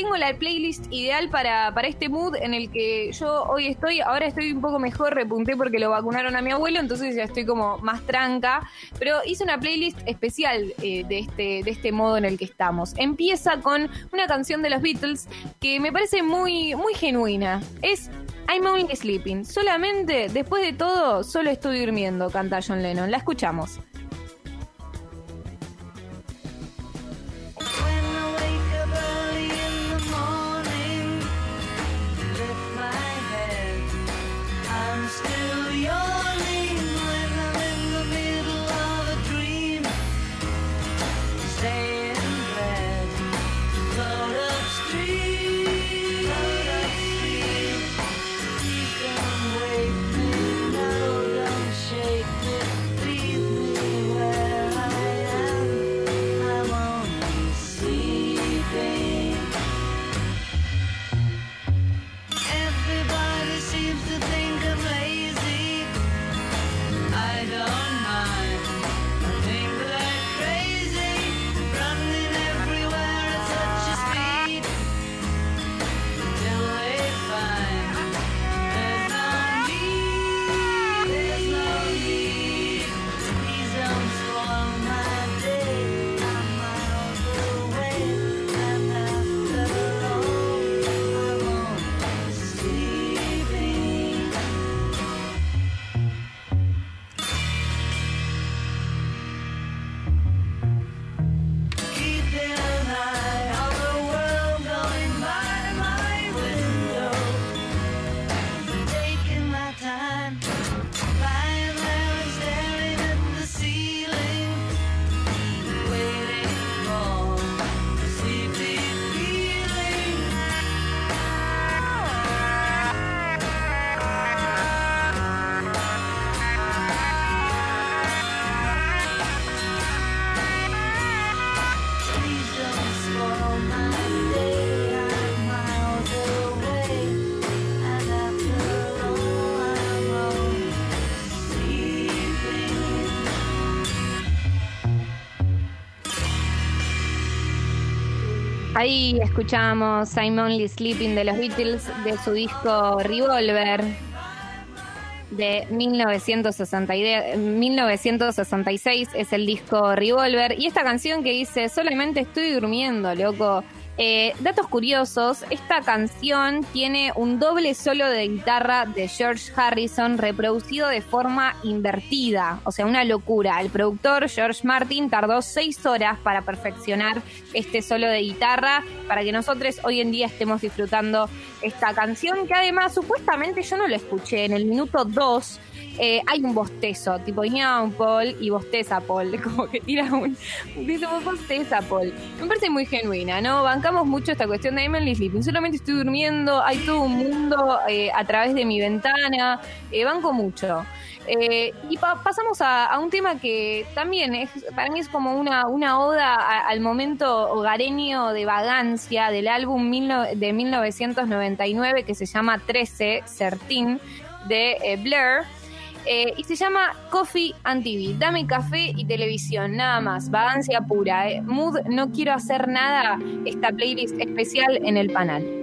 tengo la playlist ideal para, para este mood en el que yo hoy estoy. Ahora estoy un poco mejor, repunté porque lo vacunaron a mi abuelo, entonces ya estoy como más tranca. Pero hice una playlist especial eh, de, este, de este modo en el que estamos. Empieza con una canción de los Beatles que me parece muy, muy genuina. Es I'm only sleeping. Solamente, después de todo, solo estoy durmiendo, canta John Lennon. La escuchamos. Ahí escuchamos Simon Only Sleeping de los Beatles de su disco Revolver de 1966 es el disco Revolver y esta canción que dice solamente estoy durmiendo, loco. Eh, datos curiosos, esta canción tiene un doble solo de guitarra de George Harrison reproducido de forma invertida, o sea, una locura. El productor George Martin tardó seis horas para perfeccionar este solo de guitarra para que nosotros hoy en día estemos disfrutando esta canción que además supuestamente yo no lo escuché en el minuto 2 eh, hay un bostezo, tipo un Paul y bosteza Paul, como que tira un, un bosteza Paul. Me parece muy genuina, ¿no? Bancamos mucho esta cuestión de Emily Sleeping. Solamente estoy durmiendo, hay todo un mundo eh, a través de mi ventana, eh, banco mucho. y pasamos a, un tema que también es, para mí es como una, una oda al momento hogareño de vagancia del álbum de 1999 que se llama 13, Certín, de Blair. Eh, y se llama Coffee and TV. Dame café y televisión, nada más. Vagancia pura. Eh. Mood, no quiero hacer nada. Esta playlist especial en el panel.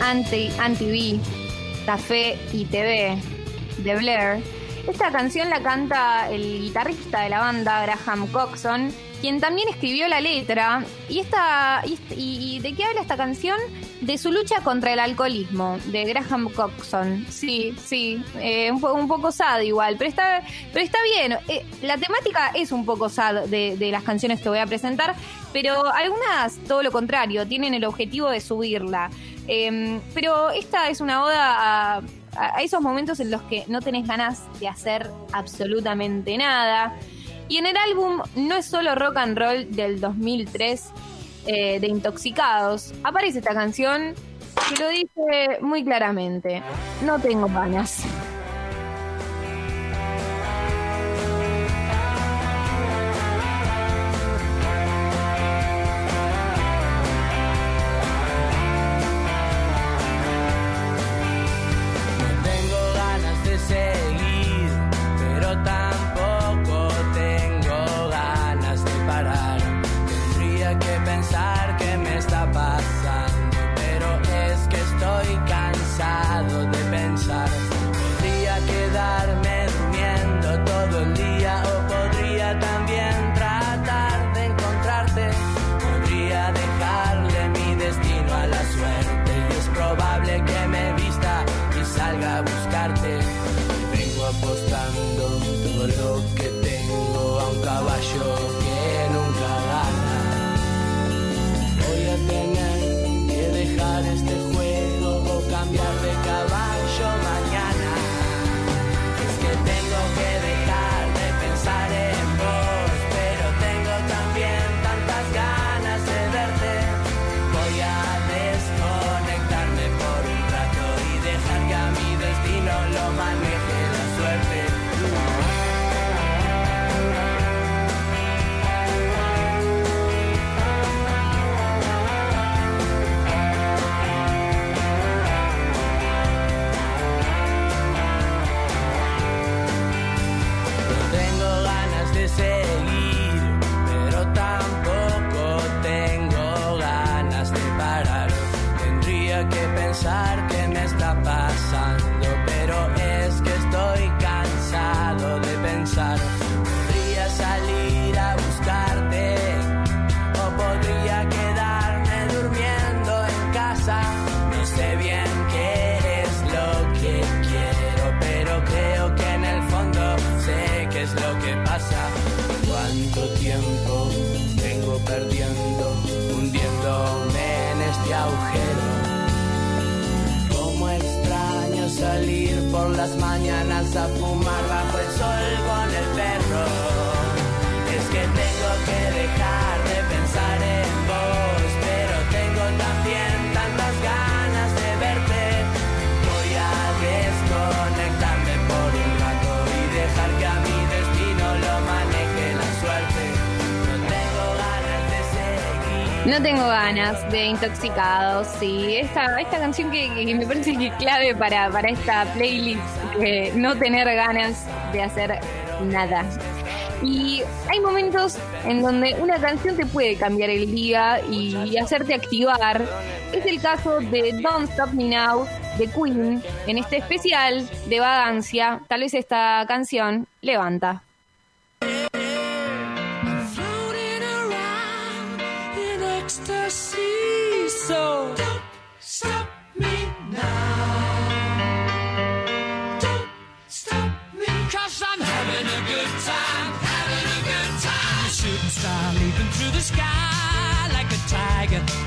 Anti, Anti Café y TV de Blair. Esta canción la canta el guitarrista de la banda, Graham Coxon, quien también escribió la letra. ¿Y, esta, y, de qué habla esta canción? De su lucha contra el alcoholismo, de Graham Coxon. Sí, sí, eh, un, un, poco sad igual, pero está, pero está bien. Eh, la temática es un poco sad de, de las canciones que voy a presentar, pero algunas, todo lo contrario, tienen el objetivo de subirla. Em, pero esta es una oda a, esos momentos en los que no tenés ganas de hacer absolutamente nada. Y en el álbum No es solo rock and roll del 2003 eh, de Intoxicados, aparece esta canción que lo dice muy claramente, no tengo ganas. A fumar bajo el sol con el perro. Es que tengo que dejar No tengo ganas de intoxicados, sí. Esta, esta canción que, me parece que es clave para, para esta playlist no tener ganas de hacer nada. Y hay momentos en donde una canción te puede cambiar el día y hacerte activar. Es el caso de Don't Stop Me Now de Queen en este especial de vagancia. Tal vez esta canción levanta. So don't stop me now. Don't stop me. Cause I'm having a good time, having a good time. A shooting star leaping through the sky like a tiger.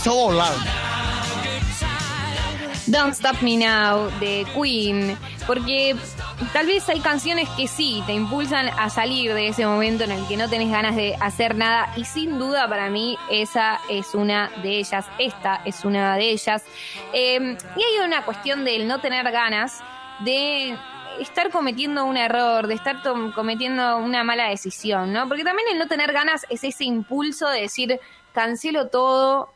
Call. Y me hizo volar. Good time. Don't Stop Me Now de Queen, porque tal vez hay canciones que sí te impulsan a salir de ese momento en el que no tenés ganas de hacer nada y sin duda para mí esa es una de ellas, esta es una de ellas. Eh, y hay una cuestión del no tener ganas de estar cometiendo un error, de estar cometiendo una mala decisión, ¿no? Porque también el no tener ganas es ese impulso de decir, cancelo todo,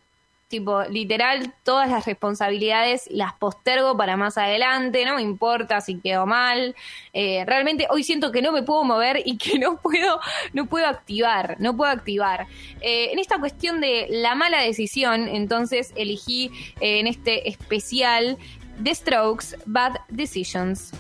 tipo, literal, todas las responsabilidades las postergo para más adelante, no me importa si quedo mal. Eh, realmente hoy siento que no me puedo mover y que no puedo, no puedo activar, no puedo activar. Eh, en esta cuestión de la mala decisión, entonces elegí eh, en este especial The Strokes Bad Decisions.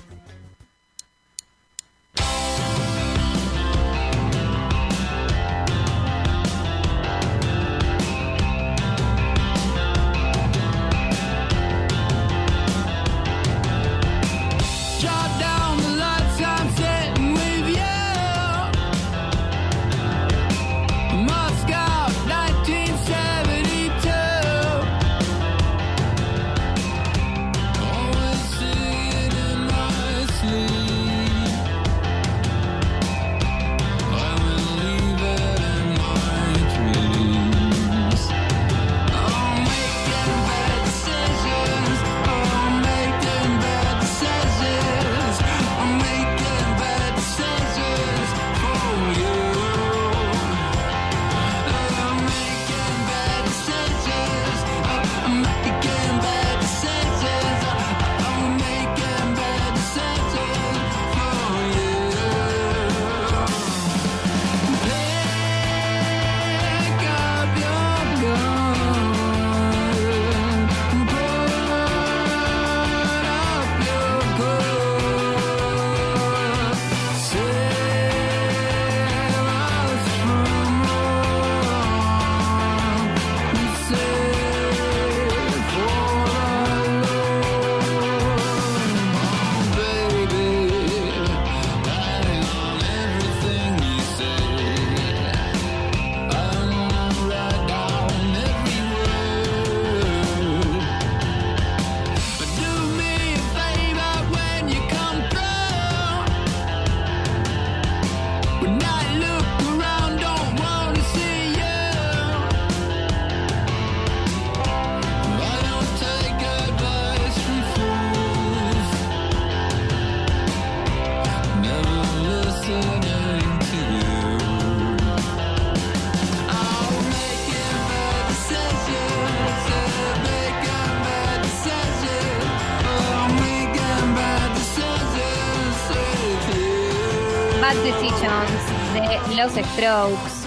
Strokes.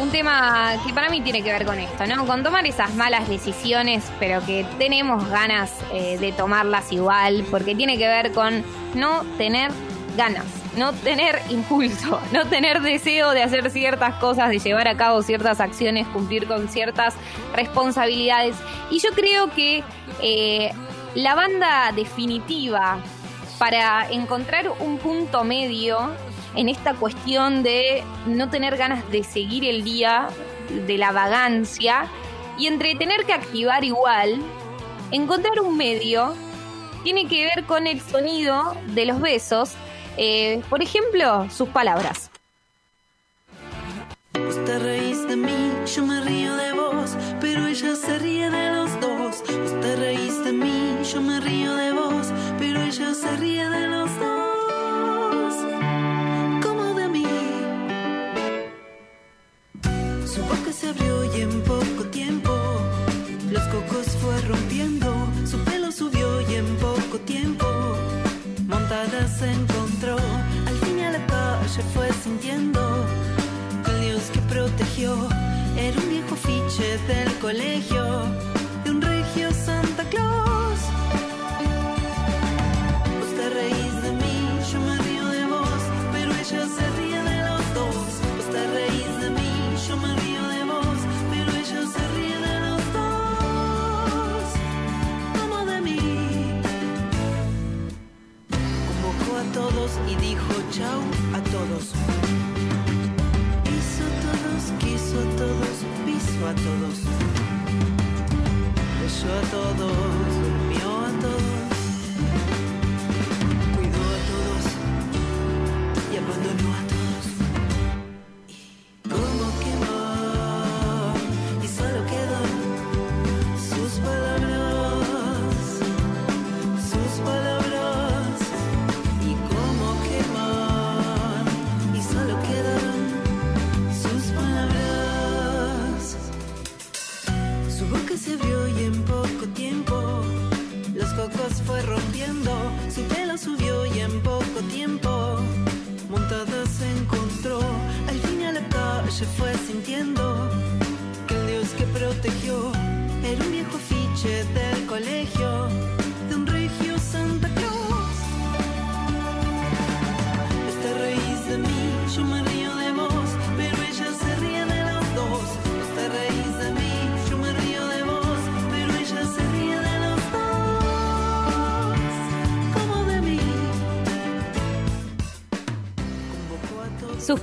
Un tema que para mí tiene que ver con esto, ¿no? Con tomar esas malas decisiones, pero que tenemos ganas eh, de tomarlas igual, porque tiene que ver con no tener ganas, no tener impulso, no tener deseo de hacer ciertas cosas, de llevar a cabo ciertas acciones, cumplir con ciertas responsabilidades. Y yo creo que eh, la banda definitiva para encontrar un punto medio en esta cuestión de no tener ganas de seguir el día, de la vagancia, y entre tener que activar igual, encontrar un medio tiene que ver con el sonido de los besos. Eh, por ejemplo, sus palabras. Te reís de mí, yo me río de vos, pero ella se ríe de los dos. Te reís de mí, yo me río de vos, y dijo chau a todos. Hizo a todos, quiso a todos, piso a todos. Besó a todos,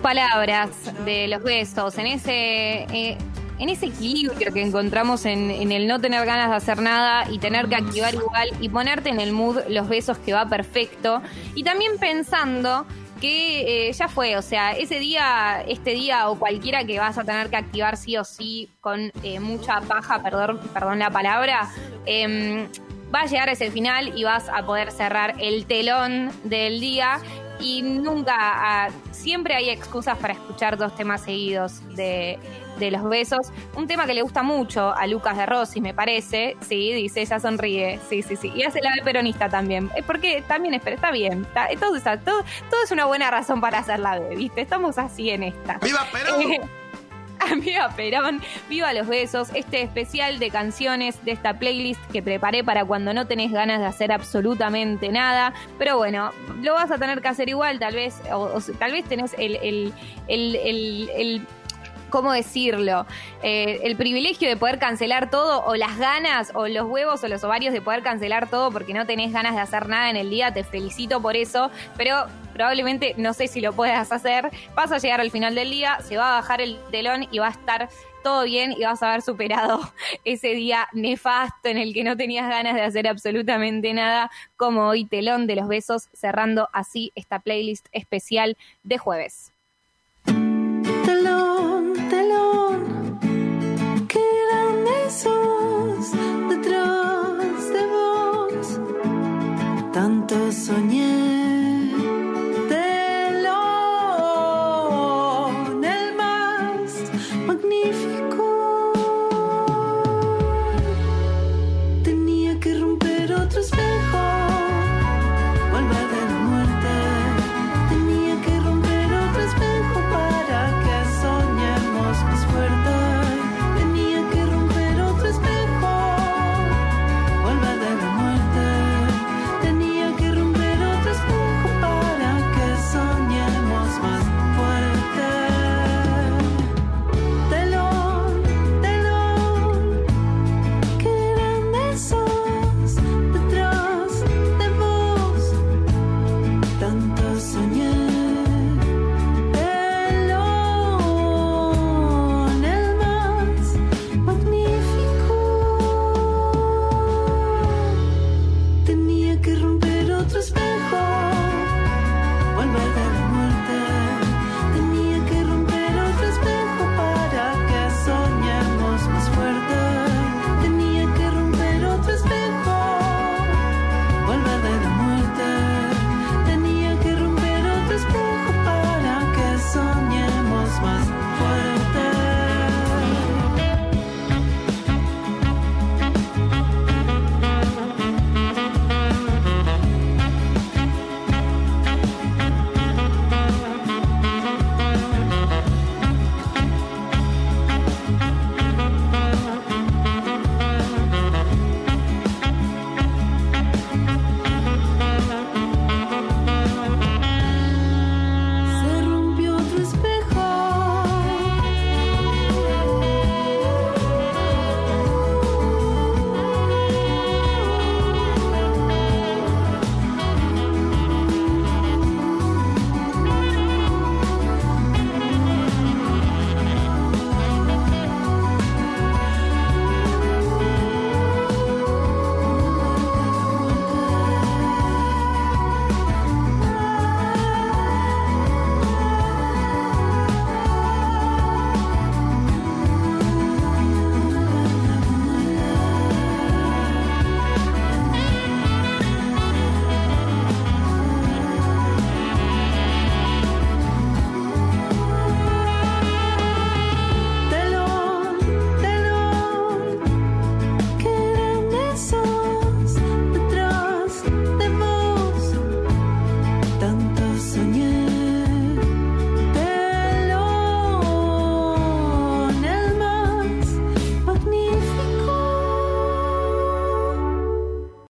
palabras de los besos, en ese, eh, en ese equilibrio que encontramos en, el no tener ganas de hacer nada y tener que activar igual y ponerte en el mood los besos que va perfecto. Y también pensando que eh, ya fue, o sea, ese día, este día o cualquiera que vas a tener que activar sí o sí con eh, mucha paja, perdón, perdón la palabra, em, va a llegar ese final y vas a poder cerrar el telón del día y nunca, ah, siempre hay excusas para escuchar dos temas seguidos de, de los besos. Un tema que le gusta mucho a Lucas de Rossi, me parece, sí, dice, ella sonríe, sí, sí, sí, y hace la de peronista también, es porque también es, está bien, está, todo, está- todo, todo es una buena razón para hacer la de, ¿viste? Estamos así en esta. ¡Viva Perón! Eh, Viva Perón, viva los besos, este especial de canciones de esta playlist que preparé para cuando no tenés ganas de hacer absolutamente nada. Pero bueno, lo vas a tener que hacer igual, tal vez, o, tal vez tenés el, el, el, el- el- ¿cómo decirlo? Eh, el privilegio de poder cancelar todo, o las ganas, o los huevos, o los ovarios de poder cancelar todo porque no tenés ganas de hacer nada en el día. Te felicito por eso, pero probablemente, no sé si lo puedas hacer, vas a llegar al final del día, se va a bajar el telón y va a estar todo bien y vas a haber superado ese día nefasto en el que no tenías ganas de hacer absolutamente nada, como hoy telón de los besos, cerrando así esta playlist especial de jueves. Telón, telón, qué grande sos detrás de vos, tanto soñé.